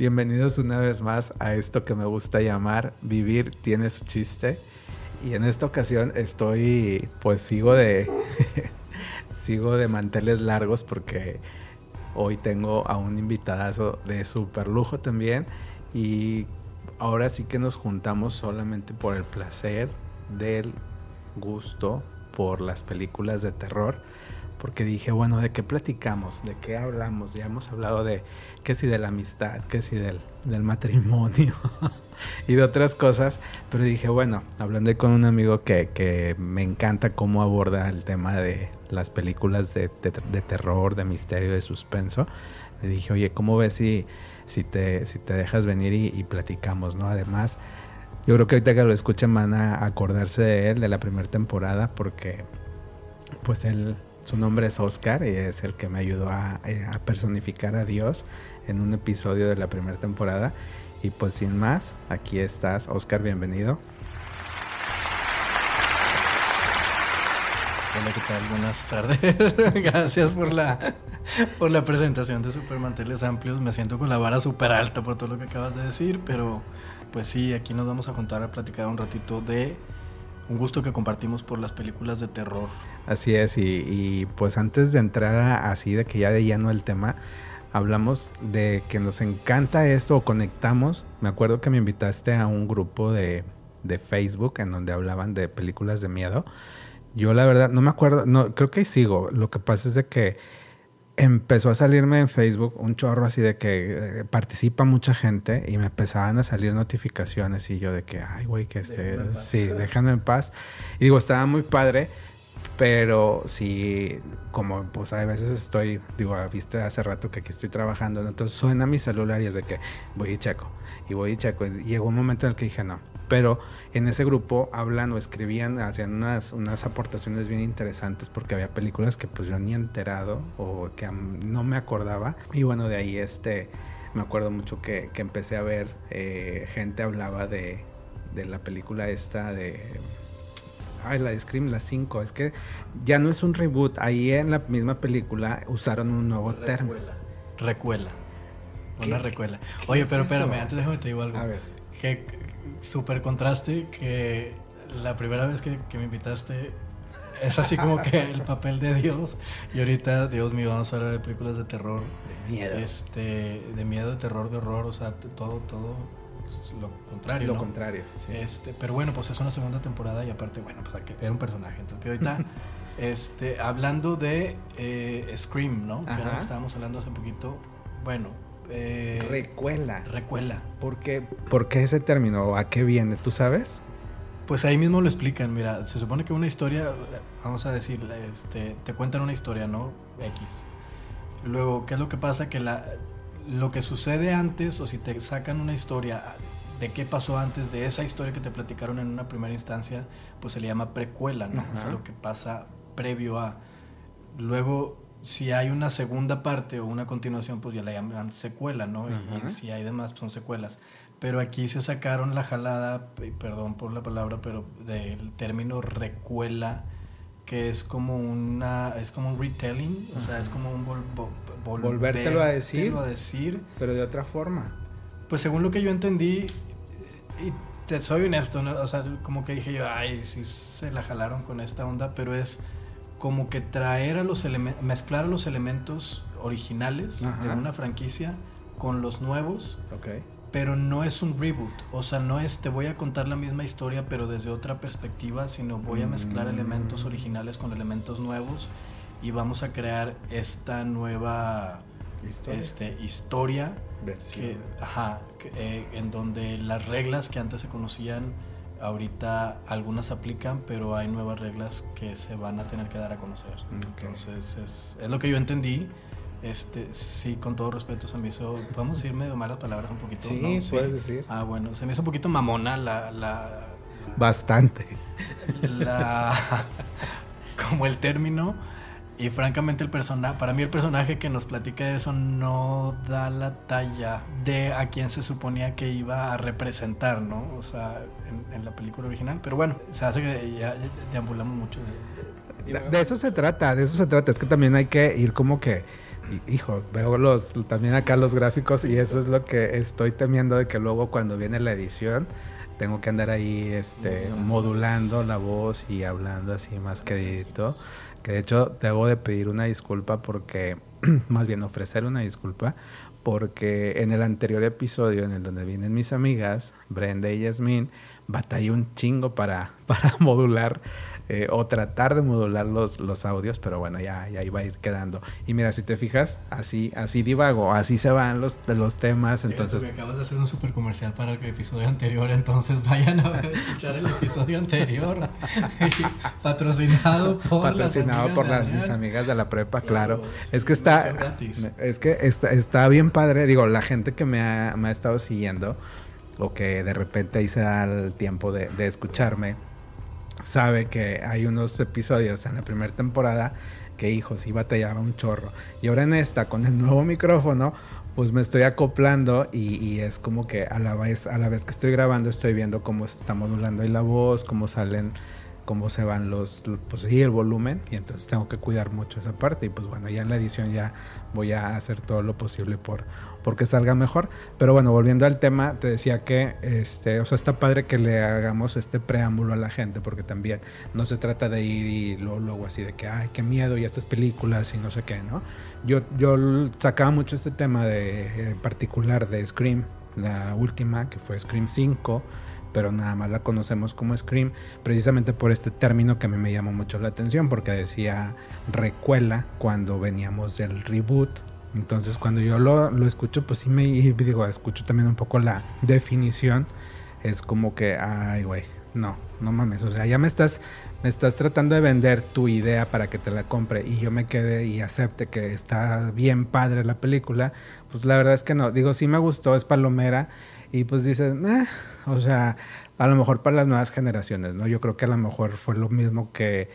Bienvenidos una vez más a esto que me gusta llamar Vivir tiene su chiste. Y en esta ocasión estoy, pues sigo de, sigo de manteles largos porque hoy tengo a un invitadazo de super lujo también. Y ahora sí que nos juntamos solamente por el placer del gusto por las películas de terror porque dije, bueno, ¿de qué platicamos? ¿De qué hablamos? Ya hemos hablado de qué si de la amistad, qué si del, del matrimonio y de otras cosas, pero dije, bueno, hablando con un amigo que, que me encanta cómo aborda el tema de las películas de, de, terror, de misterio, de suspenso, le dije, oye, ¿cómo ves si, si, te, si te dejas venir y, y platicamos, ¿no? Además, yo creo que ahorita que lo escuchen van a acordarse de él, de la primera temporada, porque pues él su nombre es Oscar y es el que me ayudó eh, a, personificar a Dios en un episodio de la primera temporada. Y pues sin más, aquí estás. Oscar, bienvenido. Hola, ¿qué tal? Buenas tardes. Gracias por la, por la presentación de Supermanteles Amplios. Me siento con la vara súper alta por todo lo que acabas de decir, pero pues sí, aquí nos vamos a juntar a platicar un ratito de un gusto que compartimos por las películas de terror. Así es, y, pues antes de entrar así, de que ya de lleno el tema, hablamos de que nos encanta esto o conectamos. Me acuerdo que me invitaste a un grupo de, de Facebook en donde hablaban de películas de miedo. Yo la verdad no me acuerdo, no creo que sigo. Lo que pasa es de que empezó a salirme en Facebook un chorro así de que eh, participa mucha gente y me empezaban a salir notificaciones y yo de que, ay, güey, que este, sí, déjame en paz. Y digo, estaba muy padre, pero sí, como pues a veces estoy, digo, viste hace rato que aquí estoy trabajando, entonces suena mi celular y es de que voy y checo, y voy y checo. Y llegó un momento en el que dije, no, pero en ese grupo hablan o escribían, hacían unas, unas aportaciones bien interesantes porque había películas que pues yo ni enterado o que no me acordaba. Y bueno, de ahí este, me acuerdo mucho que, que empecé a ver, eh, gente hablaba de, de la película esta de... Ay, la de Scream, la 5. Es que ya no es un reboot. Ahí en la misma película usaron un nuevo término. Recuela. Una recuela. Oye, pero espérame, antes déjame te digo algo. A ver. ¿Qué, súper contraste que la primera vez que, me invitaste es así como que el papel de Dios y ahorita, Dios mío, vamos a hablar de películas de terror. De miedo. Este, de miedo, de terror, de horror, o sea, todo, todo lo contrario. Lo contrario. Este, pero bueno, pues es una segunda temporada y aparte, bueno, pues era un personaje. Entonces, ahorita, este, hablando de eh, Scream, ¿no? Que estábamos hablando hace poquito. Bueno, eh, recuela. Recuela. ¿Por qué, ¿Por qué ese término? ¿A qué viene? ¿Tú sabes? Pues ahí mismo lo explican. Mira, se supone que una historia, vamos a decir, este, te cuentan una historia, ¿no? X. Luego, ¿qué es lo que pasa? Que la, lo que sucede antes, o si te sacan una historia de qué pasó antes de esa historia que te platicaron en una primera instancia, pues se le llama precuela, ¿no? O sea, lo que pasa previo a. Luego si hay una segunda parte o una continuación, pues ya la llaman secuela, ¿no? Y, si hay demás, son secuelas. Pero aquí se sacaron la jalada, perdón por la palabra, pero del término recuela, que es como una, es como un retelling, o sea, es como un volvértelo a decir, a decir, pero de otra forma. Pues según lo que yo entendí, y te soy honesto, o sea, como que dije yo, ay, sí se la jalaron con esta onda, pero es como que traer a los elementos, mezclar a los elementos originales de una franquicia con los nuevos. Pero no es un reboot, o sea, no es te voy a contar la misma historia pero desde otra perspectiva, sino voy a mezclar mm. elementos originales con elementos nuevos y vamos a crear esta nueva historia, este, historia ajá, eh, en donde las reglas que antes se conocían ahorita algunas aplican, pero hay nuevas reglas que se van a tener que dar a conocer. Entonces es, es, lo que yo entendí, Este, sí, con todo respeto, se me hizo. ¿Podemos decir medio malas palabras un poquito? Sí, puedes decir. Ah, bueno, se me hizo un poquito mamona la. la Bastante. La. como el término. Y francamente el personaje, para mí el personaje que nos platica de eso no da la talla de a quien se suponía que iba a representar, ¿no? O sea, en, la película original. Pero bueno, se hace que ya, deambulamos mucho. De, eso se trata, de eso se trata. Es que también hay que ir como que, hijo, veo los, también acá los gráficos y eso es lo que estoy temiendo de que luego cuando viene la edición tengo que andar ahí este, modulando la voz y hablando así más quedito que de hecho debo de pedir una disculpa porque, más bien ofrecer una disculpa, porque en el anterior episodio en el donde vienen mis amigas, Brenda y Yasmin, batallé un chingo para, para modular eh, o tratar de modular los, los audios, pero bueno, ya, ya iba a ir quedando. Y mira, si te fijas, así, así divago, así se van los, los temas. Entonces, acabas de hacer un super comercial para el episodio anterior, entonces vayan a escuchar el episodio anterior. patrocinado por, patrocinado las, por las mis amigas de la prepa, claro. es que está, es que está, está bien padre, digo, la gente que me ha, me ha estado siguiendo o que de repente ahí se da el tiempo de, de escucharme sabe que hay unos episodios en la primera temporada que hijos sí batallaba un chorro. Y ahora en esta, con el nuevo micrófono, pues me estoy acoplando y, es como que a la vez, a la vez que estoy grabando, estoy viendo cómo se está modulando ahí la voz, cómo salen, cómo se van los, pues sí, el volumen. Y entonces tengo que cuidar mucho esa parte. Y pues bueno, ya en la edición ya voy a hacer todo lo posible por porque salga mejor. Pero bueno, volviendo al tema, te decía que, este, o sea, está padre que le hagamos este preámbulo a la gente, porque también no se trata de ir y luego, así de que, ay, qué miedo y estas películas y no sé qué, ¿no? Yo, yo sacaba mucho este tema de, en particular de Scream, la última, que fue Scream 5 pero nada más la conocemos como Scream, precisamente por este término que a mí me llamó mucho la atención, porque decía recuela cuando veníamos del reboot entonces cuando yo lo, lo escucho, pues sí me digo, escucho también un poco la definición. Es como que, ay, güey, no, no mames. O sea, ya me estás, me estás tratando de vender tu idea para que te la compre y yo me quede y acepte que está bien padre la película. Pues la verdad es que no. Digo, sí me gustó, es palomera. Y pues dices, eh, o sea, a lo mejor para las nuevas generaciones, ¿no? Yo creo que a lo mejor fue lo mismo que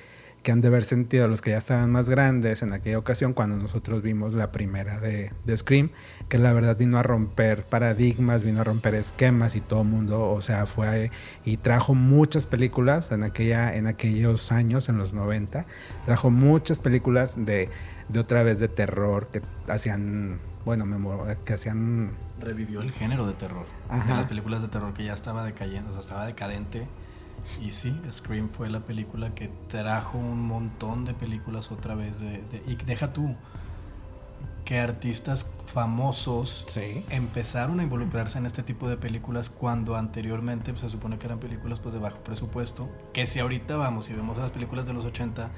que han de haber sentido los que ya estaban más grandes en aquella ocasión cuando nosotros vimos la primera de, de Scream, que la verdad vino a romper paradigmas, vino a romper esquemas y todo el mundo, o sea, fue y trajo muchas películas en, aquella, en aquellos años, en los 90, trajo muchas películas de, de otra vez de terror que hacían, bueno, que hacían... Revivió el género de terror, de las películas de terror que ya estaba decayendo, o sea, estaba decadente y sí, Scream fue la película que trajo un montón de películas otra vez. De, y deja tú que artistas famosos empezaron a involucrarse en este tipo de películas cuando anteriormente pues, se supone que eran películas pues, de bajo presupuesto. Que si ahorita vamos y vemos las películas de los 80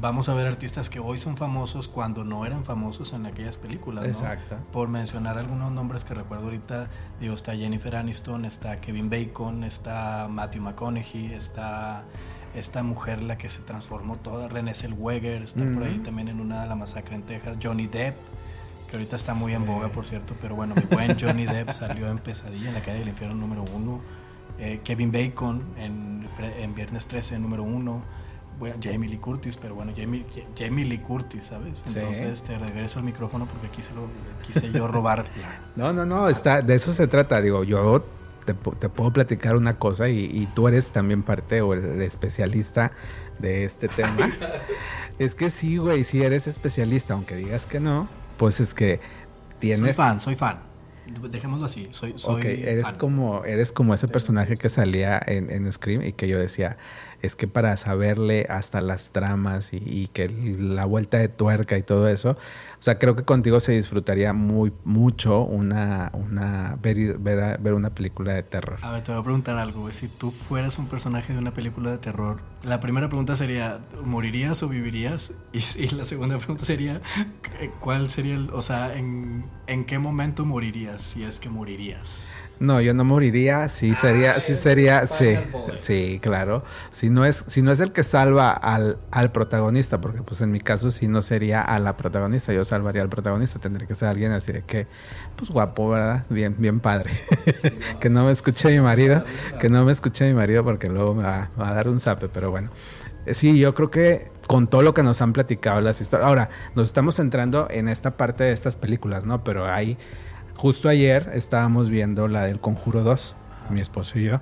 vamos a ver artistas que hoy son famosos cuando no eran famosos en aquellas películas. Exacto. Por mencionar algunos nombres que recuerdo ahorita, digo, está Jennifer Aniston, está Kevin Bacon, está Matthew McConaughey, está esta mujer la que se transformó toda, Renée Zellweger, está por ahí también en una de la masacre en Texas, Johnny Depp, que ahorita está muy en boga, por cierto, pero bueno, mi buen Johnny Depp salió en Pesadilla, en la calle del infierno número uno. Eh, Kevin Bacon en, en Viernes 13 número uno bueno, Jamie Lee Curtis, pero bueno, Jamie, Jamie Lee Curtis, ¿sabes? Entonces te regreso al micrófono porque quise, lo, quise yo robar. no, no, no, está, de eso se trata. Digo, yo te, puedo platicar una cosa y, tú eres también parte o el especialista de este tema. es que sí, güey, si eres especialista, aunque digas que no, pues es que tienes... Soy fan, soy fan. Dejémoslo así, soy, soy Ok, eres como, eres como ese personaje que salía en, en Scream y que yo decía, es que para saberle hasta las tramas y, que la vuelta de tuerca y todo eso, o sea, creo que contigo se disfrutaría muy mucho una, una ver, ver, ver una película de terror. A ver, te voy a preguntar algo, Si tú fueras un personaje de una película de terror, la primera pregunta sería, ¿morirías o vivirías? Y, la segunda pregunta sería, ¿cuál sería el, o sea, en, en qué momento morirías, si es que morirías? No, yo no moriría, sí sería, sí sería, sí, sí, claro. Si no es, si no es el que salva al, al protagonista, porque pues en mi caso si no sería a la protagonista, yo salvaría al protagonista, tendría que ser alguien así de que, pues guapo, ¿verdad? Bien, bien padre. que no me escuche mi marido, que no me escuche mi marido porque luego me va, a dar un zape, pero bueno. Eh, sí, yo creo que con todo lo que nos han platicado las historias. Ahora, nos estamos centrando en esta parte de estas películas, ¿no? Pero hay Justo ayer estábamos viendo la del Conjuro 2, mi esposo y yo.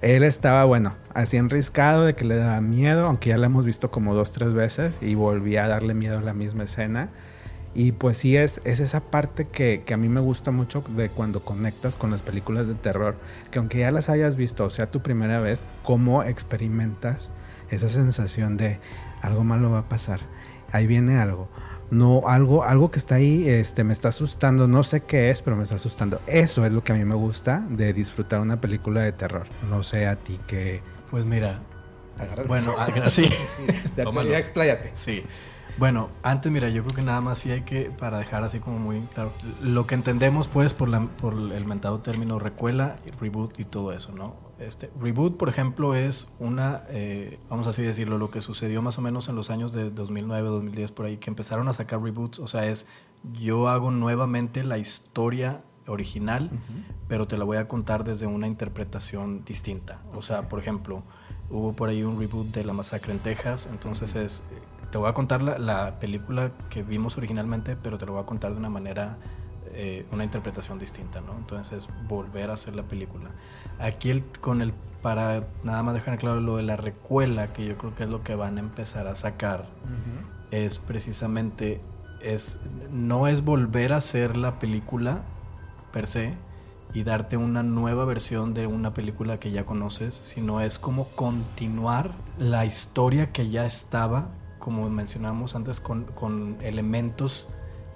Él estaba, bueno, así enriscado de que le daba miedo, aunque ya la hemos visto como dos, tres veces y volvía a darle miedo a la misma escena. Y pues sí, es, es esa parte que, que, a mí me gusta mucho de cuando conectas con las películas de terror, que aunque ya las hayas visto, o sea, tu primera vez, cómo experimentas esa sensación de algo malo va a pasar, ahí viene algo no algo algo que está ahí este me está asustando no sé qué es pero me está asustando. Eso es lo que a mí me gusta de disfrutar una película de terror. No sé a ti qué. Pues mira bueno ah, sí, ya, expláyate. Sí. Bueno, antes mira, yo creo que nada más sí hay que, para dejar así como muy claro, lo que entendemos pues por, la, por el mentado término recuela, reboot y todo eso, ¿no? Este, reboot, por ejemplo, es una, eh, vamos así decirlo, lo que sucedió más o menos en los años de 2009, 2010, por ahí, que empezaron a sacar reboots. O sea, es yo hago nuevamente la historia original, pero te la voy a contar desde una interpretación distinta. O sea, por ejemplo, hubo por ahí un reboot de La Masacre en Texas, entonces es, te voy a contar la, la película que vimos originalmente, pero te lo voy a contar de una manera eh, una interpretación distinta, ¿no? Entonces, volver a hacer la película. Aquí el, con el, para nada más dejar claro lo de la recuela, que yo creo que es lo que van a empezar a sacar, es precisamente, es, no es volver a hacer la película per se y darte una nueva versión de una película que ya conoces, sino es como continuar la historia que ya estaba, como mencionamos antes, con, con elementos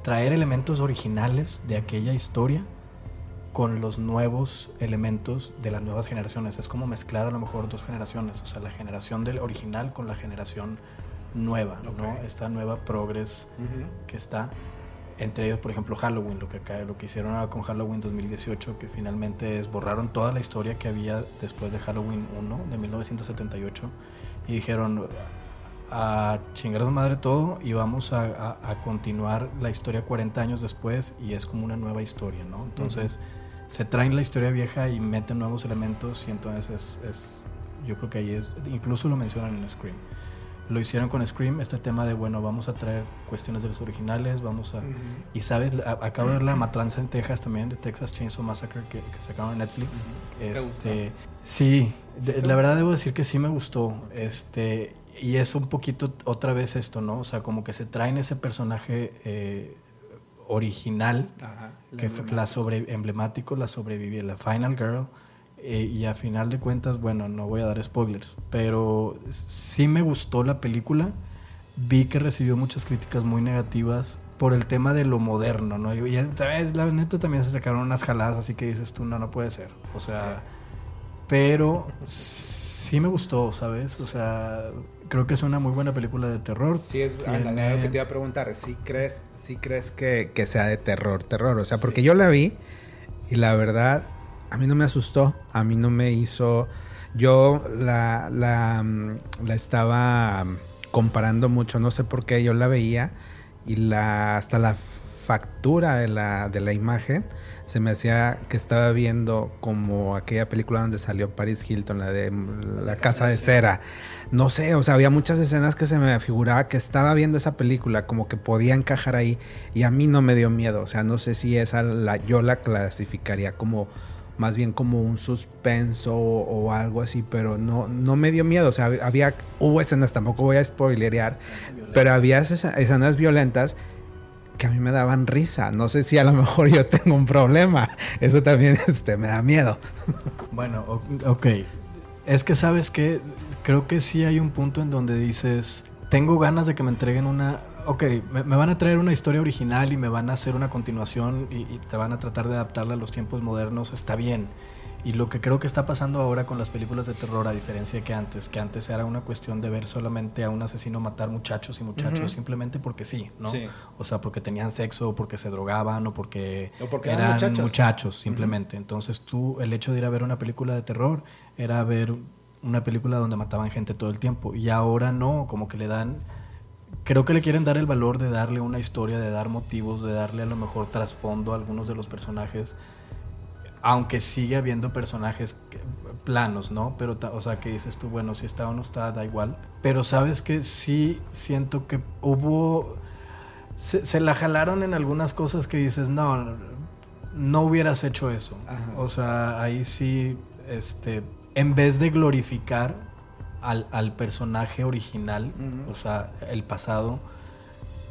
traer elementos originales de aquella historia con los nuevos elementos de las nuevas generaciones. Es como mezclar a lo mejor dos generaciones, o sea, la generación del original con la generación nueva, ¿no? Esta nueva progress que está entre ellos, por ejemplo, Halloween, lo que acá, lo que hicieron ahora con Halloween 2018, que finalmente es borraron toda la historia que había después de Halloween 1 de 1978 y dijeron, a chingar a madre todo y vamos a, continuar la historia 40 años después y es como una nueva historia, ¿no? Entonces se traen la historia vieja y meten nuevos elementos y entonces es, yo creo que ahí es, incluso lo mencionan en Scream. Lo hicieron con Scream, este tema de, bueno, vamos a traer cuestiones de los originales, vamos a... Y sabes, acabo de ver la Matranza en Texas también, de Texas Chainsaw Massacre, que, que sacaron en Netflix. Este, sí, la verdad debo decir que sí me gustó. Este, y es un poquito otra vez esto, ¿no? O sea, como que se traen ese personaje eh, original, que fue la sobre, emblemático, la sobrevivió, la Final Girl. Eh, y a final de cuentas, bueno, no voy a dar spoilers, pero sí me gustó la película. Vi que recibió muchas críticas muy negativas por el tema de lo moderno, ¿no? Y, vez, la neta también se sacaron unas jaladas, así que dices tú, no, no puede ser. O sea, pero sí me gustó, ¿sabes? O sea, creo que es una muy buena película de terror. Sí, es lo que te iba a preguntar. ¿Sí crees, sí crees que, sea de terror, terror? O sea, porque yo la vi y la verdad, a mí no me asustó. A mí no me hizo. Yo la, la, la estaba comparando mucho, no sé por qué. Yo la veía y la hasta la factura de la, de la imagen se me hacía que estaba viendo como aquella película donde salió Paris Hilton, la de La Casa de Cera. No sé, o sea, había muchas escenas que se me figuraba que estaba viendo esa película, como que podía encajar ahí, y a mí no me dio miedo. O sea, no sé si esa la, yo la clasificaría como más bien como un suspenso o, algo así, pero no, no me dio miedo. O sea, había, hubo escenas, tampoco voy a spoilerear, pero había escenas violentas que a mí me daban risa. No sé si a lo mejor yo tengo un problema. Eso también este, me da miedo. Bueno, ok. Es que sabes que creo que sí hay un punto en donde dices, tengo ganas de que me entreguen una... Ok, me, van a traer una historia original y me van a hacer una continuación y, te van a tratar de adaptarla a los tiempos modernos. Está bien. Y lo que creo que está pasando ahora con las películas de terror, a diferencia que antes, que antes era una cuestión de ver solamente a un asesino matar muchachos y muchachos simplemente porque sí, ¿no? O sea, porque tenían sexo, o porque se drogaban, o porque, eran, muchachos, simplemente. Entonces tú, el hecho de ir a ver una película de terror era ver una película donde mataban gente todo el tiempo. Y ahora no, como que le dan creo que le quieren dar el valor de darle una historia, de dar motivos, de darle a lo mejor trasfondo a algunos de los personajes aunque sigue habiendo personajes planos, ¿no? Pero, o sea, que dices tú, bueno, si está o no está, da igual. Pero sabes que sí siento que hubo... Se, la jalaron en algunas cosas que dices, no, no hubieras hecho eso. O sea, ahí sí, este, en vez de glorificar al, personaje original, o sea, el pasado,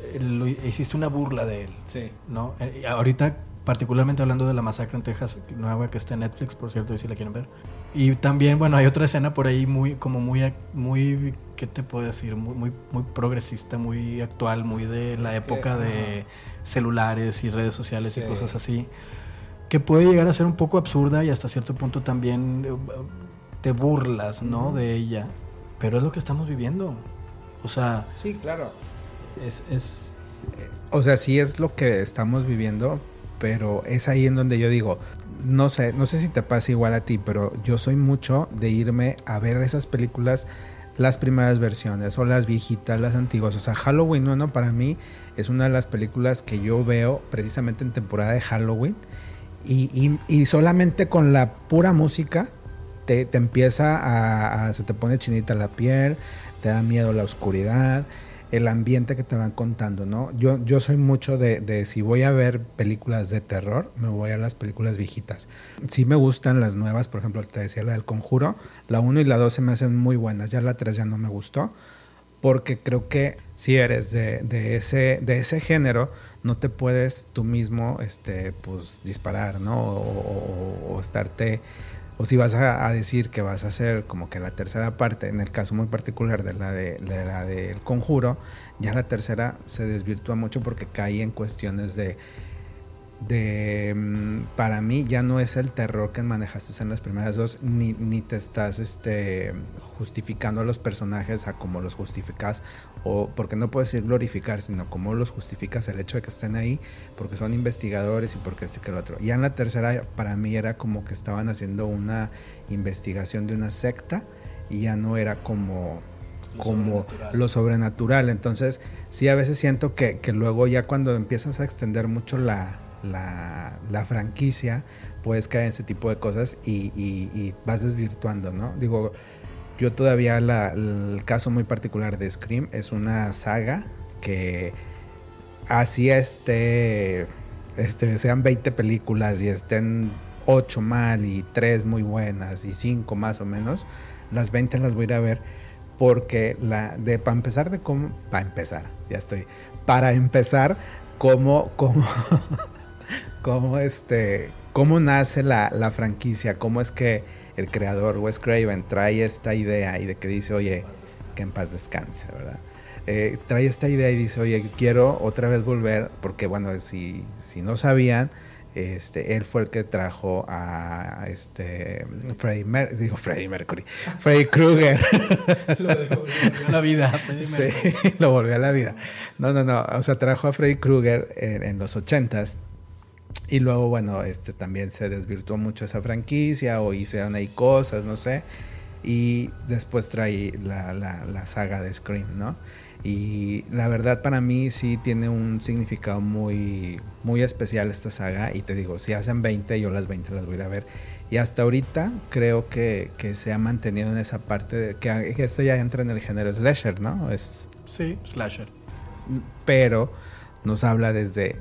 eh, hiciste una burla de él. Sí. ¿No? Eh, ahorita particularmente hablando de la masacre en Texas, nueva que está en Netflix, por cierto, si la quieren ver. Y también, bueno, hay otra escena por ahí muy, como muy, muy, ¿qué te puedo decir? Muy, muy, muy progresista, muy actual, muy de la época de celulares y redes sociales y cosas así, que puede llegar a ser un poco absurda y hasta cierto punto también eh, te burlas, ¿no? De ella. Pero es lo que estamos viviendo. O sea... Sí, claro. Es, es... O sea, sí es lo que estamos viviendo, pero es ahí en donde yo digo, no sé, no sé si te pasa igual a ti, pero yo soy mucho de irme a ver esas películas, las primeras versiones o las viejitas, las antiguas. O sea, Halloween 1 para mí es una de las películas que yo veo precisamente en temporada de Halloween y, solamente con la pura música te, empieza a, se te pone chinita la piel, te da miedo la oscuridad el ambiente que te van contando, ¿no? Yo, yo soy mucho de, si voy a ver películas de terror, me voy a las películas viejitas. Sí me gustan las nuevas, por ejemplo, te decía la del Conjuro, la 1 y la 2 se me hacen muy buenas, ya la 3 ya no me gustó, porque creo que si eres de, ese, de ese género, no te puedes tú mismo, este, pues, disparar, ¿no? o estarte o si vas a, decir que vas a hacer como que la tercera parte, en el caso muy particular de la de, la del conjuro, ya la tercera se desvirtúa mucho porque cae en cuestiones de de mm, para mí ya no es el terror que manejaste en las primeras dos ni, ni te estás este justificando a los personajes a cómo los justificas o porque no puedes decir glorificar sino cómo los justificas el hecho de que estén ahí porque son investigadores y porque esto y que lo otro. Ya en la tercera para mí era como que estaban haciendo una investigación de una secta y ya no era como como lo sobrenatural. Entonces sí a veces siento que, que luego ya cuando empiezas a extender mucho la la, franquicia, puedes caer en ese tipo de cosas y, vas desvirtuando, ¿no? Digo, yo todavía el caso muy particular de Scream es una saga que así este, este sean 20 películas y estén 8 mal y 3 muy buenas y 5 más o menos, las 20 las voy a ir a ver porque la de para empezar de cómo para empezar, ya estoy. Para empezar, cómo cómo cómo, este, cómo nace la, franquicia, cómo es que el creador Wes Craven trae esta idea y de que dice, oye, que en paz descanse, ¿verdad? Eh, trae esta idea y dice, oye, quiero otra vez volver, porque bueno, si, si no sabían, este, él fue el que trajo a este Freddie Mercury, digo Freddie Mercury, Freddie Krueger. lo volvió a la vida, Sí, lo volvió a la vida. No, no, no, o sea, trajo a Freddie Krueger en, en los ochentas y luego, bueno, este también se desvirtuó mucho esa franquicia o hicieron ahí cosas, no sé. Y después trae la, la, saga de Scream, ¿no? Y la verdad para mí sí tiene un significado muy, muy especial esta saga. Y te digo, si hacen 20, yo las 20 las voy a ir a ver. Y hasta ahorita creo que, que se ha mantenido en esa parte de que, esto ya entra en el género slasher, ¿no? Es, sí, slasher. Pero nos habla desde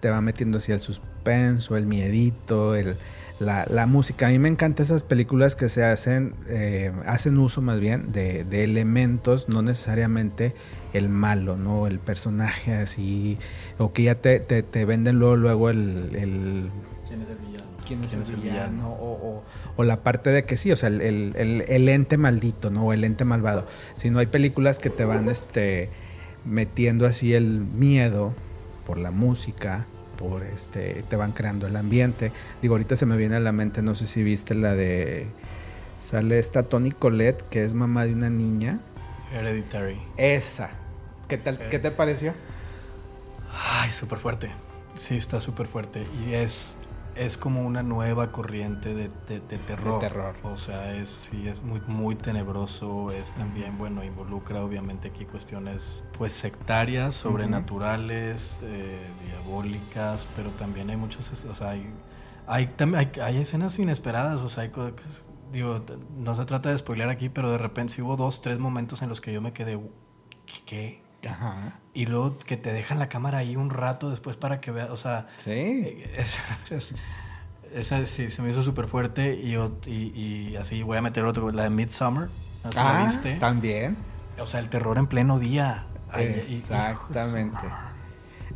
te va metiendo así el suspenso, el miedito, el, la, música. A mí me encantan esas películas que se hacen, eh, hacen uso más bien de, elementos, no necesariamente el malo, ¿no? El personaje así, o que ya te, te, venden luego, luego el, el... ¿Quién es el villano? ¿Quién es, el, villano? O, o, la parte de que sí, o sea, el, el, el, ente maldito, ¿no? O el ente malvado. Si no hay películas que te van este, metiendo así el miedo por la música, por este, te van creando el ambiente. Digo, ahorita se me viene a la mente, no sé si viste la de, sale esta Tony Colette, que es mamá de una niña. Hereditary. Esa. ¿Qué tal, qué te pareció? Ay, súper fuerte. Sí, está súper fuerte. Y es, es como una nueva corriente de, terror. terror. O sea, es, sí, es muy, muy tenebroso. Es también, bueno, involucra obviamente aquí cuestiones pues sectarias, sobrenaturales, eh, diabólicas, pero también hay muchas, o sea, hay, hay, hay, escenas inesperadas, o sea, hay, digo, no se trata de spoiler aquí, pero de repente sí hubo dos, tres momentos en los que yo me quedé, ¿qué? Ajá. Y luego que te dejan la cámara ahí un rato después para que veas, o sea... Sí. esa sí, se me hizo súper fuerte y, y, así voy a meter otro, la de Midsummer. Ah, viste? También. O sea, el terror en pleno día. Exactamente.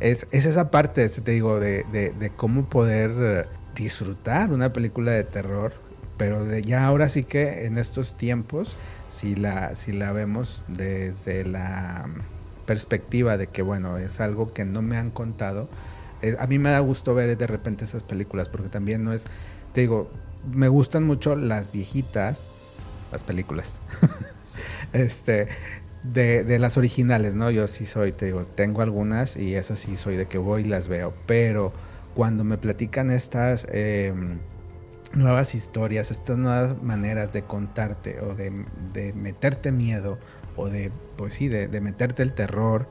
es, es, esa parte, te digo, de, de, de, cómo poder disfrutar una película de terror, pero de ya ahora sí que en estos tiempos, si la, si la vemos desde la perspectiva de que, bueno, es algo que no me han contado. a mí me da gusto ver de repente esas películas, porque también no es, te digo, me gustan mucho las viejitas, las películas, este, de, de, las originales, ¿no? Yo sí soy, te digo, tengo algunas y esas sí soy de que voy y las veo, pero cuando me platican estas em, nuevas historias, estas nuevas maneras de contarte o de, de meterte miedo, o de, pues sí, de, meterte el terror,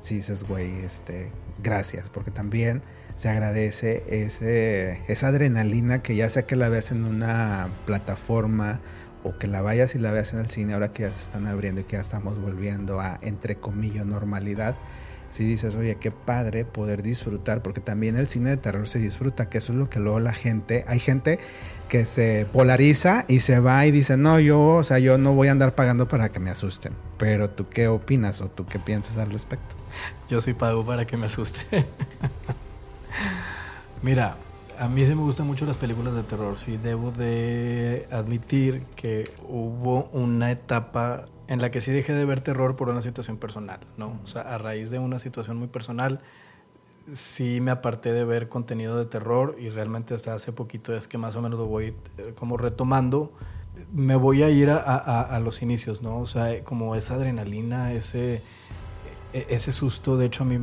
si dices, güey, este, gracias, porque también se agradece ese, esa adrenalina que ya sea que la veas en una plataforma o que la vayas y la veas en el cine, ahora que ya se están abriendo y que ya estamos volviendo a, entre comillas, normalidad. Si dices, oye, qué padre poder disfrutar, porque también el cine de terror se disfruta, que eso es lo que luego la gente, hay gente que se polariza y se va y dice, no, yo, o sea, yo no voy a andar pagando para que me asusten. Pero tú qué opinas o tú qué piensas al respecto? Yo sí pago para que me asuste. Mira, a mí sí me gustan mucho las películas de terror. Sí, debo de admitir que hubo una etapa en la que sí dejé de ver terror por una situación personal, ¿no? O sea, a raíz de una situación muy personal sí me aparté de ver contenido de terror y realmente hasta hace poquito es que más o menos lo voy eh, como retomando. Me voy a ir a, a, los inicios, ¿no? O sea, como esa adrenalina, ese, e, ese susto. De hecho, a mí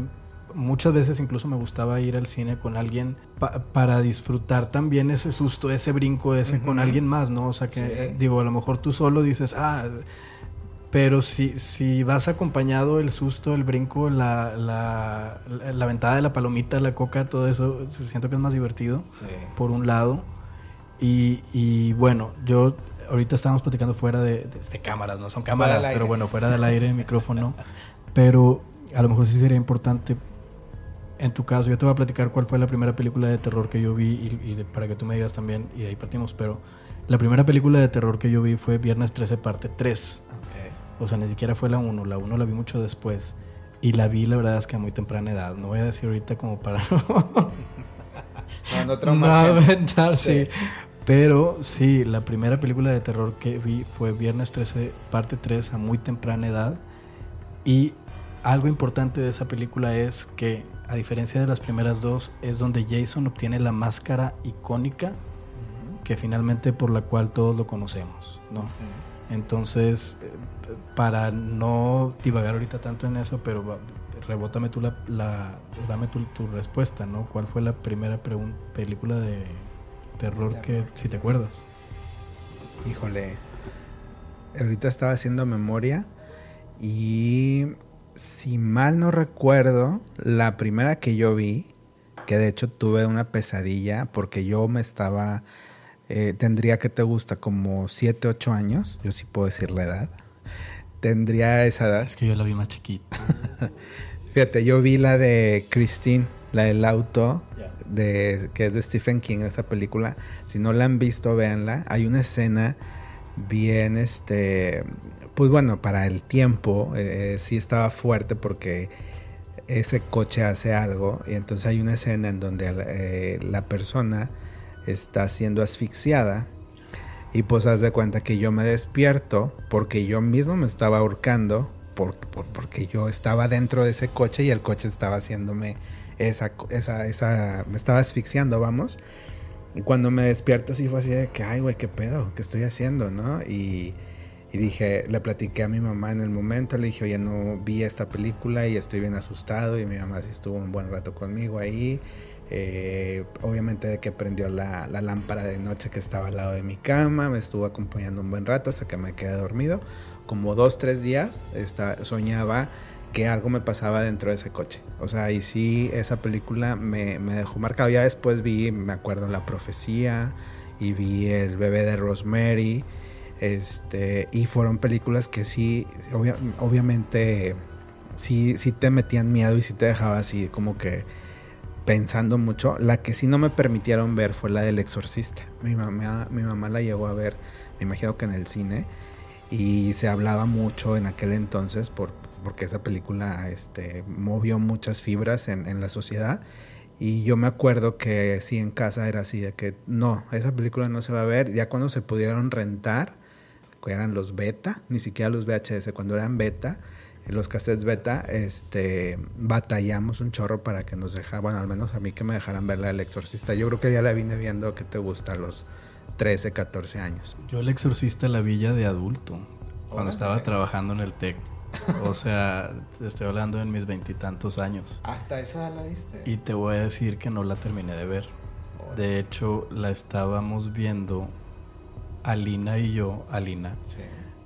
muchas veces incluso me gustaba ir al cine con alguien para disfrutar también ese susto, ese brinco, ese con alguien más, ¿no? O sea, que digo, a lo mejor tú solo dices, ah pero si, si vas acompañado, el susto, el brinco, la, la, la, ventada de la palomita, la coca, todo eso, siento que es más divertido, por un lado. Y, y, bueno, yo ahorita estábamos platicando fuera de, cámaras, no son cámaras, pero bueno, fuera del aire, micrófono. pero a lo mejor sí sería importante, en tu caso, yo te voy a platicar cuál fue la primera película de terror que yo vi y, para que tú me digas también, y de ahí partimos, pero la primera película de terror que yo vi fue Viernes 13, parte 3. O sea, ni siquiera fue la 1, la 1 la vi mucho después. Y la vi, la verdad es que a muy temprana edad. No voy a decir ahorita como para no, no, no sí. Pero sí, la primera película de terror que vi fue Viernes 13, parte 3, a muy temprana edad. Y algo importante de esa película es que, a diferencia de las primeras dos, es donde Jason obtiene la máscara icónica que finalmente por la cual todos lo conocemos, ¿no? Entonces, para no divagar ahorita tanto en eso, pero rebótame tú la, dame tu, tu, respuesta, ¿no? ¿Cuál fue la primera película de terror que, si te acuerdas? Híjole, ahorita estaba haciendo memoria y si mal no recuerdo, la primera que yo vi, que de hecho tuve una pesadilla porque yo me estaba, eh, tendría que te gusta como 7, 8 años, yo sí puedo decir la edad tendría esa edad. Es que yo la vi más chiquita. Fíjate, yo vi la de Christine, la del auto, de, que es de Stephen King, esa película. Si no la han visto, véanla. Hay una escena bien, este, pues bueno, para el tiempo, eh, sí estaba fuerte porque ese coche hace algo y entonces hay una escena en donde eh, la persona está siendo asfixiada y pues haz de cuenta que yo me despierto porque yo mismo me estaba ahorcando, por, porque yo estaba dentro de ese coche y el coche estaba haciéndome esa, esa, esa, me estaba asfixiando, vamos. Cuando me despierto sí fue así de que, ay, güey, ¿qué pedo? ¿Qué estoy haciendo? ¿No? Y, dije, le platiqué a mi mamá en el momento, le dije, oye, no vi esta película y estoy bien asustado y mi mamá sí estuvo un buen rato conmigo ahí. Eh, obviamente de que prendió la, la, lámpara de noche que estaba al lado de mi cama, me estuvo acompañando un buen rato hasta que me quedé dormido. Como dos, tres días esta, soñaba que algo me pasaba dentro de ese coche. O sea, y sí, esa película me, me dejó marcado. Ya después vi, me acuerdo, La Profecía y vi El bebé de Rosemary. Este, y fueron películas que sí, obvia, obviamente, sí, sí te metían miedo y sí te dejaba así como que pensando mucho. La que sí no me permitieron ver fue la del exorcista. Mi mamá, mi mamá la llegó a ver, me imagino que en el cine. Y se hablaba mucho en aquel entonces por, porque esa película este, movió muchas fibras en, en la sociedad. Y yo me acuerdo que sí en casa era así, de que no, esa película no se va a ver. Ya cuando se pudieron rentar, que eran los beta, ni siquiera los VHS, cuando eran beta, los cassettes beta, este, batallamos un chorro para que nos dejaran, bueno, al menos a mí que me dejaran ver la del exorcista. Yo creo que ya la vine viendo que te gusta a los 13, 14 años. Yo el exorcista la villa de adulto, cuando estaba trabajando en el TEC. O sea, estoy hablando en mis veintitantos años. ¿Hasta esa la viste? Y te voy a decir que no la terminé de ver. De hecho, la estábamos viendo Alina y yo, Alina. Sí.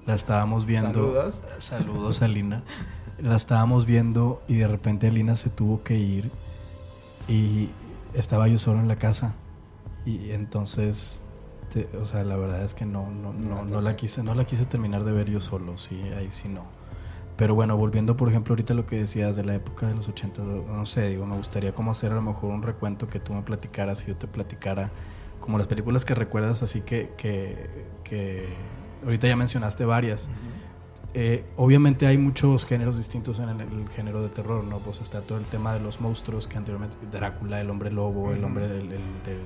La estábamos viendo. Saludos. Saludos, Alina. La estábamos viendo y de repente Alina se tuvo que ir y estaba yo solo en la casa. Y entonces, te, o sea, la verdad es que no, no, no, no, la quise, no la quise terminar de ver yo solo, sí, ahí sí no. Pero bueno, volviendo por ejemplo ahorita a lo que decías de la época de los 80, no sé, digo, me gustaría como hacer a lo mejor un recuento que tú me platicaras y yo te platicara como las películas que recuerdas así que, que, que ahorita ya mencionaste varias. Uh -huh. eh, obviamente hay muchos géneros distintos en el, el, género de terror, ¿no? Pues está todo el tema de los monstruos que anteriormente, Drácula, el hombre lobo, uh -huh. el hombre del, del, del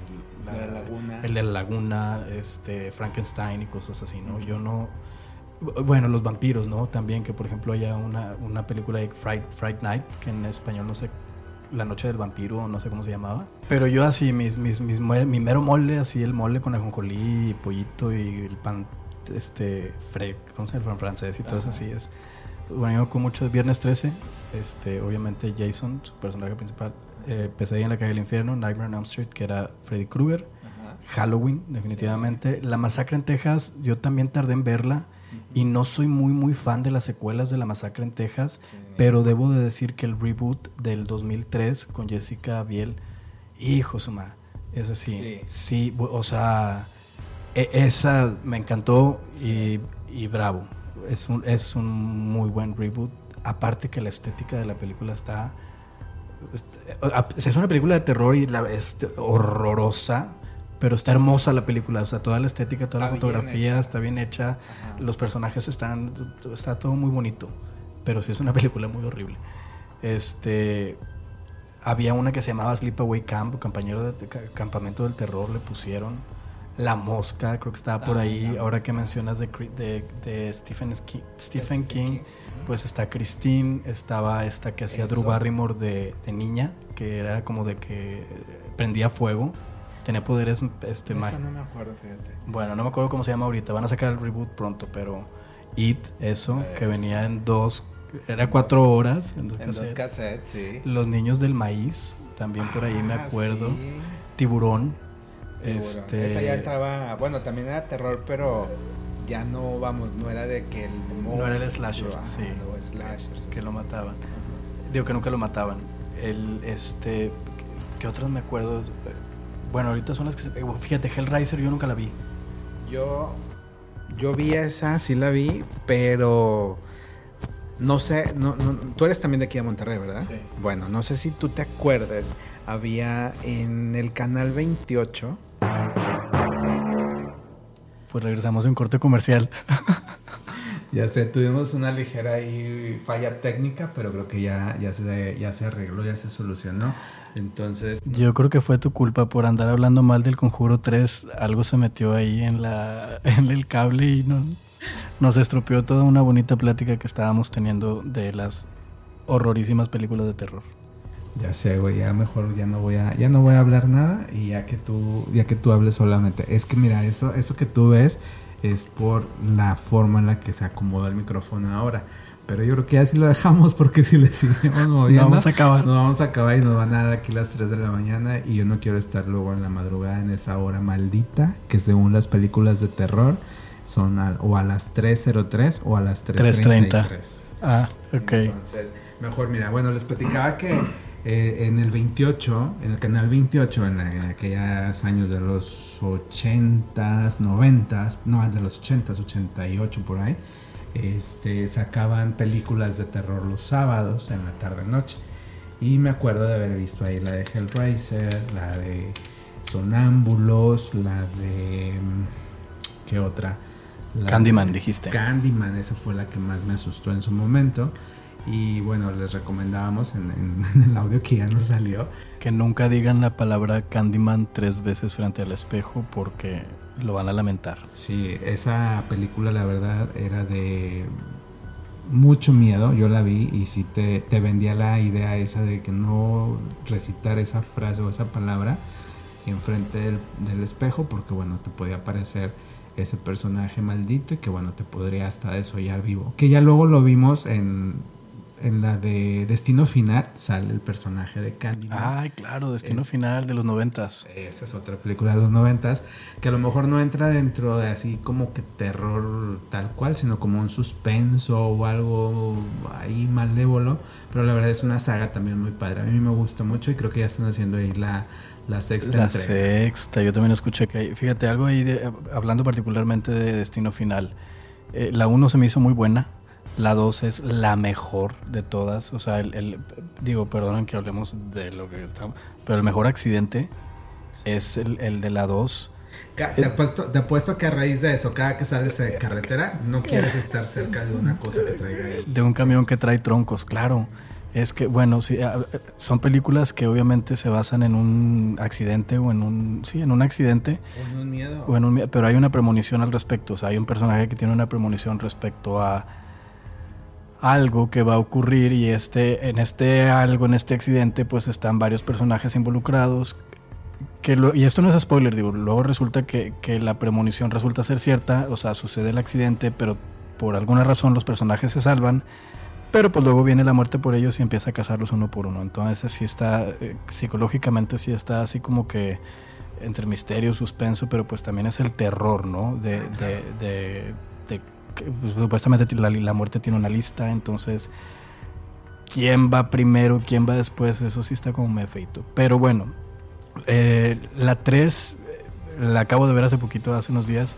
la, de la laguna. El de la laguna, este, Frankenstein y cosas así, ¿no? Uh -huh. Yo no... Bueno, los vampiros, ¿no? También que por ejemplo haya una, una película de Fright, Fright Night, que en español no sé la noche del vampiro, no sé cómo se llamaba. Pero yo así, mis, mis, mis, mi mero mole, así el mole con ajonjolí y pollito y el pan, este, fre, ¿cómo se llama? El francés y todo eso así es. Bueno, yo con mucho Viernes 13, este, obviamente Jason, su personaje principal, eh, Pesadilla en la calle del infierno, Nightmare on Elm Street, que era Freddy Krueger, Halloween, definitivamente. Sí. La masacre en Texas, yo también tardé en verla. Y no soy muy, muy fan de las secuelas de La Masacre en Texas, sí. pero debo de decir que el reboot del 2003 con Jessica Biel, hijo suma, es así, sí. sí, o sea, e esa me encantó y, y, bravo, es un, es un muy buen reboot, aparte que la estética de la película está... Es una película de terror y la, es horrorosa, pero está hermosa la película, o sea, toda la estética, toda está la fotografía está bien hecha, Ajá. los personajes están, está todo muy bonito, pero sí es una película muy horrible. Este, había una que se llamaba Sleepaway Camp, compañero de, campamento del terror, le pusieron La Mosca, creo que estaba por ah, ahí, ahora que mencionas de, de, de Stephen, King, Stephen King, King, pues está Christine, estaba esta que hacía Drew Barrymore de, de niña, que era como de que prendía fuego tenía poderes este Esa no me acuerdo, fíjate. Bueno, no me acuerdo cómo se llama ahorita. Van a sacar el reboot pronto, pero It, eso, pues, que venía sí. en dos, era cuatro horas. En dos, en cassettes. dos cassettes, sí. Los niños del maíz, también por ahí ah, me acuerdo. Sí. Tiburón. Tiburón. Este... Esa ya estaba, bueno, también era terror, pero ya no, vamos, no era de que el... No era el slasher, ah, sí. Los slashers. Que lo mataban. Digo que nunca lo mataban. El, este, ¿qué otros me acuerdo? Bueno, ahorita son las que se... Fíjate, Hellraiser yo nunca la vi. Yo... Yo vi esa, sí la vi, pero... No sé, no, no, tú eres también de aquí de Monterrey, ¿verdad? Sí. Bueno, no sé si tú te acuerdas, había en el canal 28. Pues regresamos de un corte comercial. ya sé, tuvimos una ligera ahí falla técnica, pero creo que ya, ya, se, ya se arregló, ya se solucionó. Entonces. Yo creo que fue tu culpa por andar hablando mal del Conjuro 3. Algo se metió ahí en, la, en el cable y no, nos estropeó toda una bonita plática que estábamos teniendo de las horrorísimas películas de terror. Ya sé, güey, ya mejor ya no voy a ya no voy a hablar nada y ya que tú ya que tú hables solamente. Es que mira, eso eso que tú ves es por la forma en la que se acomoda el micrófono ahora. Pero yo creo que ya si lo dejamos porque si le seguimos moviendo, no vamos a acabar. No vamos a acabar y nos van a dar aquí las 3 de la mañana y yo no quiero estar luego en la madrugada en esa hora maldita que según las películas de terror son o a las 3.03 o a las 3.33. Ah, ok. Entonces, mejor mira, bueno, les platicaba que eh, en el 28, en el canal 28, en, en, aquellos años de los 80s, 90s, no, de los 80s, 88 por ahí, este, sacaban películas de terror los sábados en la tarde-noche. Y me acuerdo de haber visto ahí la de Hellraiser, la de Sonámbulos, la de... ¿Qué otra? La Candyman, de, dijiste. Candyman, esa fue la que más me asustó en su momento. Y bueno, les recomendábamos en, en, en, el audio que ya nos salió. Que nunca digan la palabra Candyman tres veces frente al espejo porque lo van a lamentar. Sí, esa película la verdad era de mucho miedo. Yo la vi y sí te, te vendía la idea esa de que no recitar esa frase o esa palabra enfrente del, del espejo porque bueno, te podía aparecer ese personaje maldito y que bueno, te podría hasta desollar vivo. Que ya luego lo vimos en en la de Destino Final sale el personaje de Candyman. Ay, claro, Destino es, Final de los noventas. Esa es otra película de los noventas que a lo mejor no entra dentro de así como que terror tal cual, sino como un suspenso o algo ahí malévolo. Pero la verdad es una saga también muy padre. A mí me gusta mucho y creo que ya están haciendo ahí la, la sexta la entrega. sexta, yo también escuché que hay, fíjate, algo ahí, de, hablando particularmente de Destino Final. Eh, la 1 se me hizo muy buena, la 2 es la mejor de todas. O sea, el, el, digo, perdonen que hablemos de lo que estamos. Pero el mejor accidente es el, el de la 2. Te apuesto, te apuesto que a raíz de eso, cada que sales de carretera, no quieres estar cerca de una cosa que traiga ahí. De un camión que trae troncos, claro. Es que, bueno, sí, son películas que obviamente se basan en un accidente o en un. Sí, en un accidente. O en un miedo. O en un miedo. Pero hay una premonición al respecto. O sea, hay un personaje que tiene una premonición respecto a algo que va a ocurrir y este en este algo en este accidente pues están varios personajes involucrados que y esto no es spoiler digo luego resulta que, que, la premonición resulta ser cierta o sea sucede el accidente pero por alguna razón los personajes se salvan pero pues luego viene la muerte por ellos y empieza a cazarlos uno por uno. Entonces sí está eh, psicológicamente sí está así como que entre misterio suspenso pero pues también es el terror no de, de, de, de que, pues, supuestamente la, la, muerte tiene una lista, entonces quién va primero, quién va después, eso sí está como me feito. Pero bueno, eh, la 3 la acabo de ver hace poquito, hace unos días.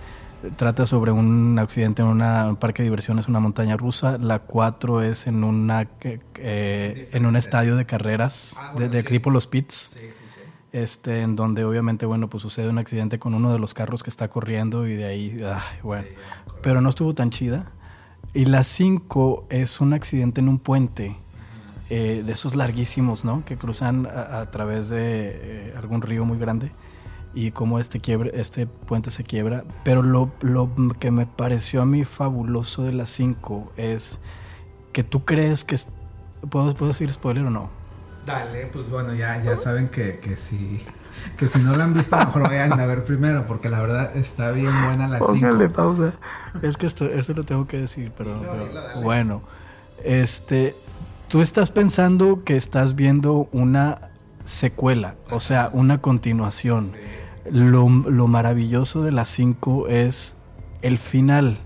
Trata sobre un accidente en una, un parque de diversiones, una montaña rusa. La 4 es en una eh, eh, en un estadio de carreras Ah, de, de tipo Los Pits. Este, en donde obviamente, bueno, pues sucede un accidente con uno de los carros que está corriendo y de ahí, ay, bueno. Pero no estuvo tan chida. Y la 5 es un accidente en un puente, eh, de esos larguísimos, ¿no? Que cruzan a, a través de eh, algún río muy grande y cómo este, quiebre, este puente se quiebra. Pero lo, lo que me pareció a mí fabuloso de la 5 es que tú crees que... ¿Puedo, ¿Puedo decir spoiler o no? Dale, pues bueno, ya, ya saben que, que si que si no la han visto, mejor vayan a ver primero, porque la verdad está bien buena la 5. Póngale pausa. Es que esto, esto lo tengo que decir, pero, Dilo, pero dilo, dale. bueno, este, tú estás pensando que estás viendo una secuela, o sea, una continuación. Lo, lo maravilloso de la 5 es el final.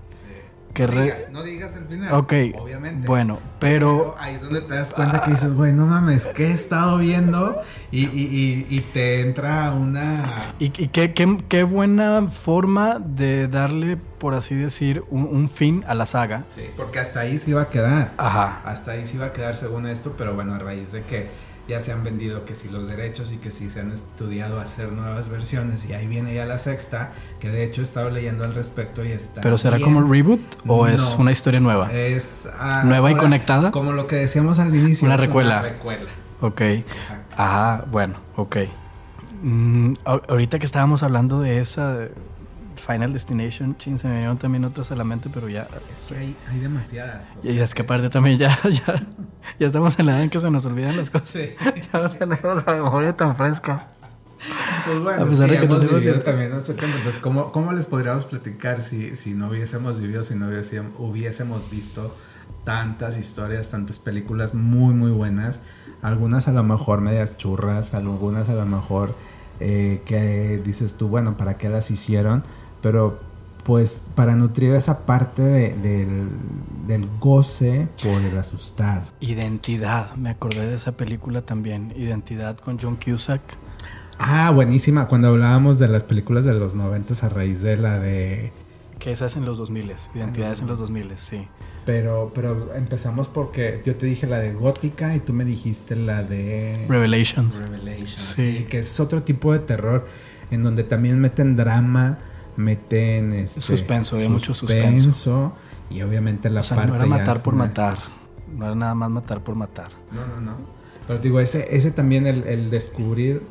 Que no, re- digas, no digas el final. Ok, obviamente. bueno, pero ahí es donde te das cuenta que dices, güey, no mames, ¿qué he estado viendo? Y, y, y, y te entra una. Y, y qué, qué, qué buena forma de darle, por así decir, un, un fin a la saga. Sí, porque hasta ahí se iba a quedar. Ajá. Hasta ahí se iba a quedar según esto, pero bueno, a raíz de que ya se han vendido que si los derechos y que si se han estudiado hacer nuevas versiones y ahí viene ya la sexta, que de hecho he estado leyendo al respecto y está. ¿Pero será bien. como reboot o es una historia nueva? Es ah, ¿Nueva y conectada? Como lo que decíamos al inicio. Una recuela. Una recuela. Ok. Exacto. Ah, bueno, ok. Mm, ahorita que estábamos hablando de esa Final Destination, chin, se me vinieron también otras a la mente, pero ya. Es que hay, hay demasiadas. o Y es que aparte también ya, ya. ya estamos en la edad en que se nos olvidan las cosas. Sí. ya no tenemos la memoria tan fresca. Pues bueno, A pesar sí, de que hemos vivido también nuestro tiempo. Entonces, ¿cómo, ¿cómo les podríamos platicar si, si no hubiésemos vivido, si no hubiésemos, hubiésemos visto tantas historias, tantas películas muy, muy buenas? Algunas a lo mejor medias churras, algunas a lo mejor eh, que dices tú, bueno, ¿para qué las hicieron? Pero pues para nutrir esa parte de- del, del goce por el asustar. Identidad, me acordé de esa película también. Identidad con John Cusack. Ah, buenísima. Cuando hablábamos de las películas de los noventas a raíz de la de Que esa es en los 2000 Identidades en los 2000 sí. Pero, pero empezamos porque yo te dije la de gótica y tú me dijiste la de Revelation. Revelation, Sí. sí, que es otro tipo de terror en donde también meten drama, meten este, Suspenso, había mucho suspenso. y obviamente la O sea, parte no era matar por matar. No era nada más matar por matar. No, no, no. Pero digo, ese, ese también el, el descubrir.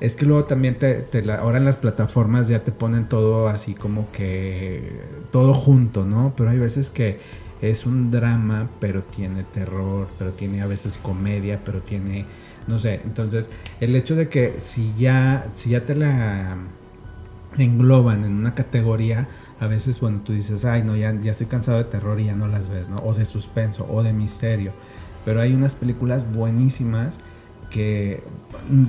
Es que luego también te, te la- ahora en las plataformas ya te ponen todo así como que todo junto, ¿no? Pero hay veces que es un drama, pero tiene terror, pero tiene a veces comedia, pero tiene, no sé. Entonces, el hecho de que si ya, si ya te la engloban en una categoría, a veces, bueno, tú dices, ay, no, ya, ya estoy cansado de terror y ya no las ves, ¿no? O de suspenso, o de misterio. Pero hay unas películas buenísimas que,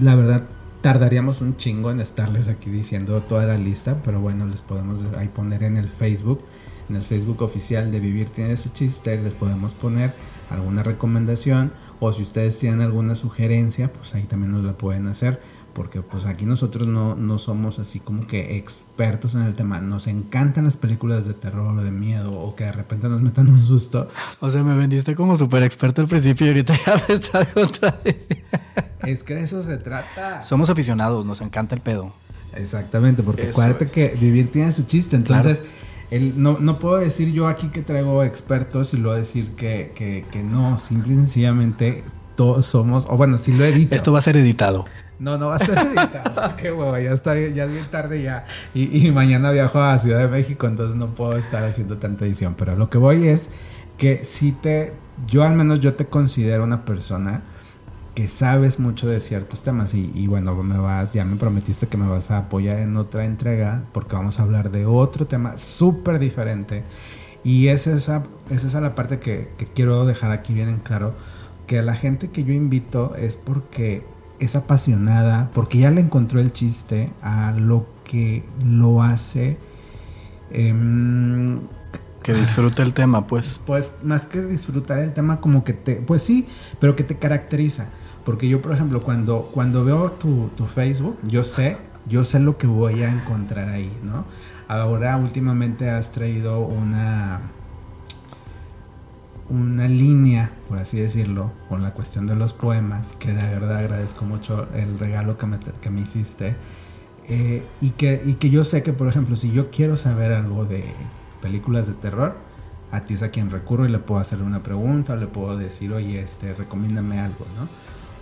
la verdad, tardaríamos un chingo en estarles aquí diciendo toda la lista, pero bueno, les podemos ahí poner en el Facebook, en el Facebook oficial de Vivir Tiene su chiste, les podemos poner alguna recomendación o si ustedes tienen alguna sugerencia, pues ahí también nos la pueden hacer, porque pues aquí nosotros no, no somos así como que expertos en el tema, nos encantan las películas de terror o de miedo o que de repente nos metan un susto, O sea, me vendiste como súper experto al principio y ahorita ya me estás contradiciendo. es que de eso se trata. Somos aficionados, nos encanta el pedo. Exactamente, porque Eso acuérdate es. que vivir tiene su chiste. Entonces, el- no, no puedo decir yo aquí que traigo expertos y luego decir que, que, que no, simple y sencillamente todos somos, o bueno, sí lo he dicho. Esto va a ser editado. No, no va a ser editado. Qué hueva, ya está ya es bien tarde ya. Y, mañana viajo a Ciudad de México, entonces no puedo estar haciendo tanta edición. Pero lo que voy es que si te, yo al menos yo te considero una persona que sabes mucho de ciertos temas y, bueno, me vas, ya me prometiste que me vas a apoyar en otra entrega porque vamos a hablar de otro tema súper diferente y es esa, es esa la parte que, que quiero dejar aquí bien en claro, que la gente que yo invito es porque es apasionada, porque ya le encontró el chiste a lo que lo hace... em, Que disfrute el tema, pues. pues más que disfrutar el tema como que te, pues sí, pero que te caracteriza. Porque yo, por ejemplo, cuando, cuando veo tu, tu Facebook, yo sé, yo sé lo que voy a encontrar ahí, ¿no? Ahora últimamente has traído una una línea, por así decirlo, con la cuestión de los poemas, que de verdad agradezco mucho el regalo que me, que me hiciste. Eh, y, que, y que yo sé que, por ejemplo, si yo quiero saber algo de películas de terror, a ti es a quien recurro y le puedo hacer una pregunta, le puedo decir, oye, este, recomiéndame algo, ¿no?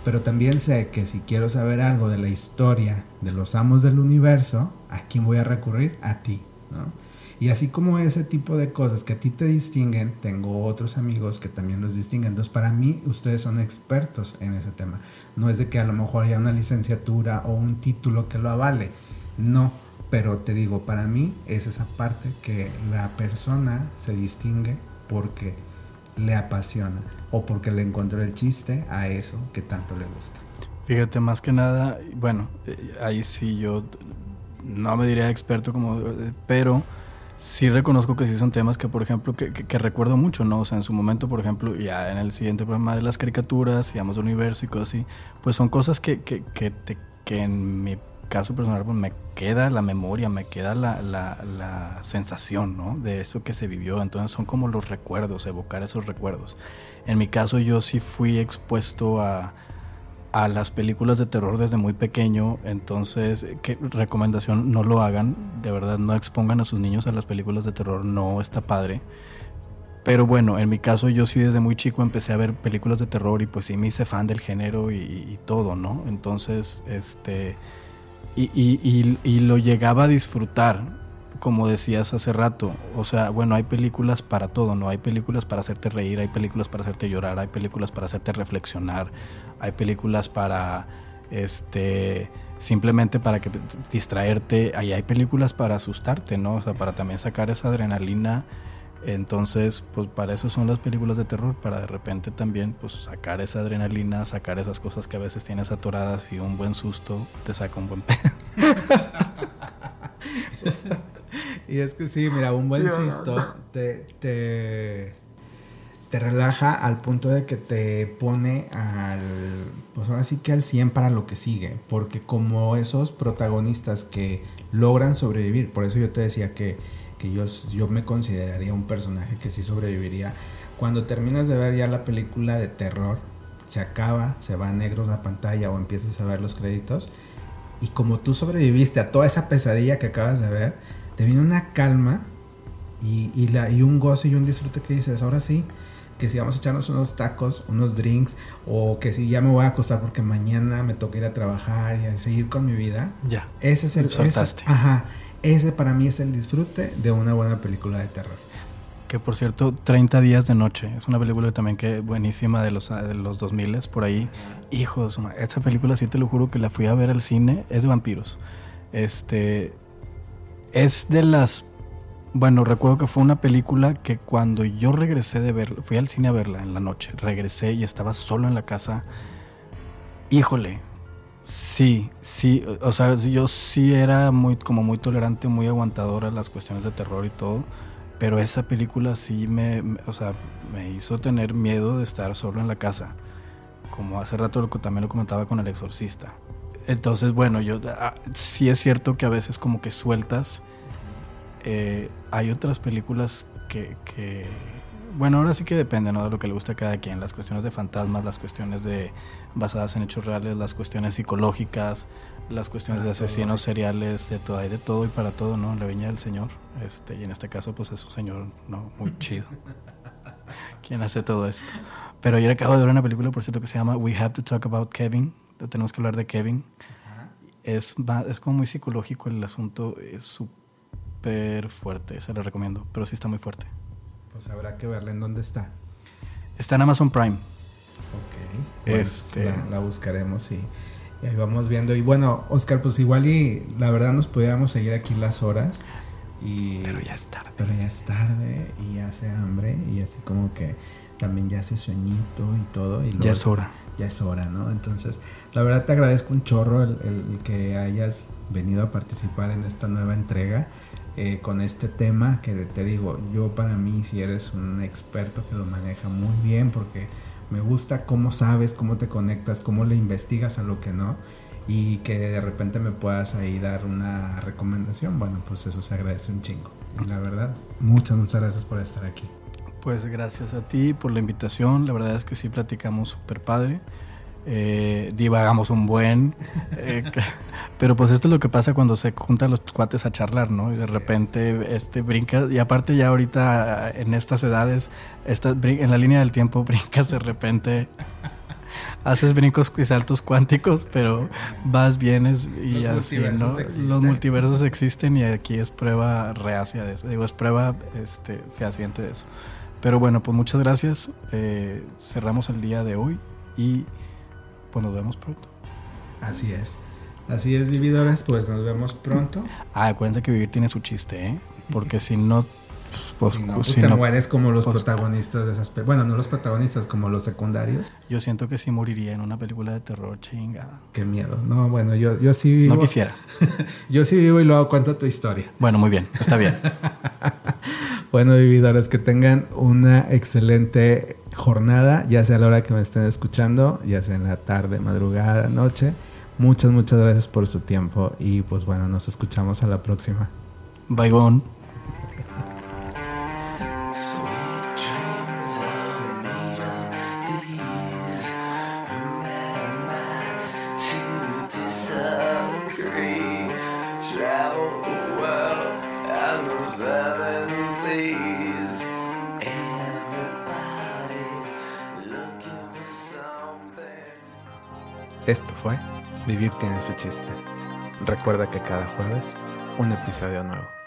Pero también sé que si quiero saber algo de la historia de los amos del universo, ¿a quién voy a recurrir? A ti, ¿no? Y así como ese tipo de cosas que a ti te distinguen, tengo otros amigos que también los distinguen. Entonces, para mí, ustedes son expertos en ese tema. No es de que a lo mejor haya una licenciatura o un título que lo avale. No, pero te digo, para mí es esa parte que la persona se distingue porque le apasiona o porque le encontró el chiste a eso que tanto le gusta. Fíjate, más que nada, bueno, eh, ahí sí yo no me diría experto como, eh, pero sí reconozco que sí son temas que, por ejemplo, que, que- que recuerdo mucho, ¿no? O sea, en su momento, por ejemplo, ya en el siguiente programa de las caricaturas, digamos, del universo y cosas así, pues son cosas que, que, que, te- que en mi caso personal pues me queda la memoria, me queda la, la, la sensación, ¿no? De eso que se vivió. Entonces son como los recuerdos, evocar esos recuerdos. En mi caso yo sí fui expuesto a, a las películas de terror desde muy pequeño, entonces, ¿qué recomendación? No lo hagan, de verdad, no expongan a sus niños a las películas de terror, no está padre. Pero bueno, en mi caso yo sí desde muy chico empecé a ver películas de terror y pues sí me hice fan del género y, y todo, ¿no? Entonces, este, y- y- y lo llegaba a disfrutar. Como decías hace rato, o sea, bueno, hay películas para todo, ¿no? Hay películas para hacerte reír, hay películas para hacerte llorar, hay películas para hacerte reflexionar, hay películas para, este, simplemente para que distraerte, ahí hay películas para asustarte, ¿no? O sea, para también sacar esa adrenalina. Entonces, pues para eso son las películas de terror, para de repente también pues sacar esa adrenalina, sacar esas cosas que a veces tienes atoradas y un buen susto te saca un buen pedo. Y es que sí, mira, un buen susto te, te, te relaja al punto de que te pone al, pues ahora sí que al 100 para lo que sigue, porque como esos protagonistas que logran sobrevivir, por eso yo te decía que, que yo, yo me consideraría un personaje que sí sobreviviría, cuando terminas de ver ya la película de terror, se acaba, se va a negro la pantalla o empiezas a ver los créditos, y como tú sobreviviste a toda esa pesadilla que acabas de ver, te viene una calma y, y, la, y un gozo y un disfrute que dices, ahora sí, que si vamos a echarnos unos tacos, unos drinks, o que si ya me voy a acostar porque mañana me toca ir a trabajar y a seguir con mi vida. Ya. Ese es el... Ese, ajá. Ese para mí es el disfrute de una buena película de terror. Que por cierto, 30 días de noche. Es una película también que buenísima de los, de los 2000 por ahí. Hijos, esa película sí te lo juro que la fui a ver al cine. Es de vampiros. Este, es de las... Bueno, recuerdo que fue una película que cuando yo regresé de verla, fui al cine a verla en la noche, regresé y estaba solo en la casa. Híjole, sí, sí, o sea, yo sí era muy, como muy tolerante, muy aguantadora a las cuestiones de terror y todo, pero esa película sí me, o sea, me hizo tener miedo de estar solo en la casa, como hace rato lo, también lo comentaba con el exorcista. Entonces, bueno, yo ah, sí es cierto que a veces como que sueltas. Eh, hay otras películas que, que, bueno, ahora sí que depende, ¿no? De lo que le gusta a cada quien. Las cuestiones de fantasmas, las cuestiones de basadas en hechos reales, las cuestiones psicológicas, las cuestiones de asesinos seriales, de todo, hay de todo y para todo, ¿no? La viña del Señor. Este, y en este caso, pues es un señor, ¿no? Muy chido. quien hace todo esto. Pero ayer acabo de ver una película, por cierto, que se llama We Have to Talk About Kevin tenemos que hablar de Kevin. Es, es como muy psicológico el asunto, es súper fuerte, se lo recomiendo, pero sí está muy fuerte. Pues habrá que verla en dónde está. Está en Amazon Prime. Ok. este... La, la, buscaremos y, y, ahí vamos viendo. Y bueno, Oscar, pues igual y la verdad nos pudiéramos seguir aquí las horas. Y, pero ya es tarde. Pero ya es tarde y hace hambre y así como que también ya hace sueñito y todo. Y ya es hora ya es hora, ¿no? Entonces, la verdad te agradezco un chorro el, el que hayas venido a participar en esta nueva entrega eh, con este tema que te digo, yo para mí si eres un experto que lo maneja muy bien porque me gusta cómo sabes, cómo te conectas, cómo le investigas a lo que no y que de repente me puedas ahí dar una recomendación, bueno, pues eso se agradece un chingo. Y la verdad, muchas, muchas gracias por estar aquí. Pues gracias a ti por la invitación. La verdad es que sí platicamos súper padre. Eh, divagamos un buen. Eh, pero pues esto es lo que pasa cuando se juntan los cuates a charlar, ¿no? Y de repente este brincas. Y aparte ya ahorita en estas edades, en la línea del tiempo brincas de repente. Haces brincos y saltos cuánticos, pero vas, vienes y los así, ¿no? Existen. Los multiversos existen y aquí es prueba reacia de eso. Digo, es prueba este, fehaciente de eso. Pero bueno, pues muchas gracias. Eh, cerramos el día de hoy y pues nos vemos pronto. Así es. Así es, vividores, pues nos vemos pronto. Ah, acuérdense que vivir tiene su chiste, ¿eh? Porque si no... Pues, si no, pues si te no, mueres como los pues, protagonistas de esas Bueno, no los protagonistas, como los secundarios. Yo siento que sí moriría en una película de terror, chinga. Qué miedo. No, bueno, yo, yo sí vivo. No quisiera. yo sí vivo y luego cuento tu historia. Bueno, muy bien, está bien. Bueno, vividores, que tengan una excelente jornada, ya sea a la hora que me estén escuchando, ya sea en la tarde, madrugada, noche. Muchas, muchas gracias por su tiempo y pues bueno, nos escuchamos a la próxima. Bye, gone. Esto fue Vivir tiene su chiste. Recuerda que cada jueves un episodio nuevo.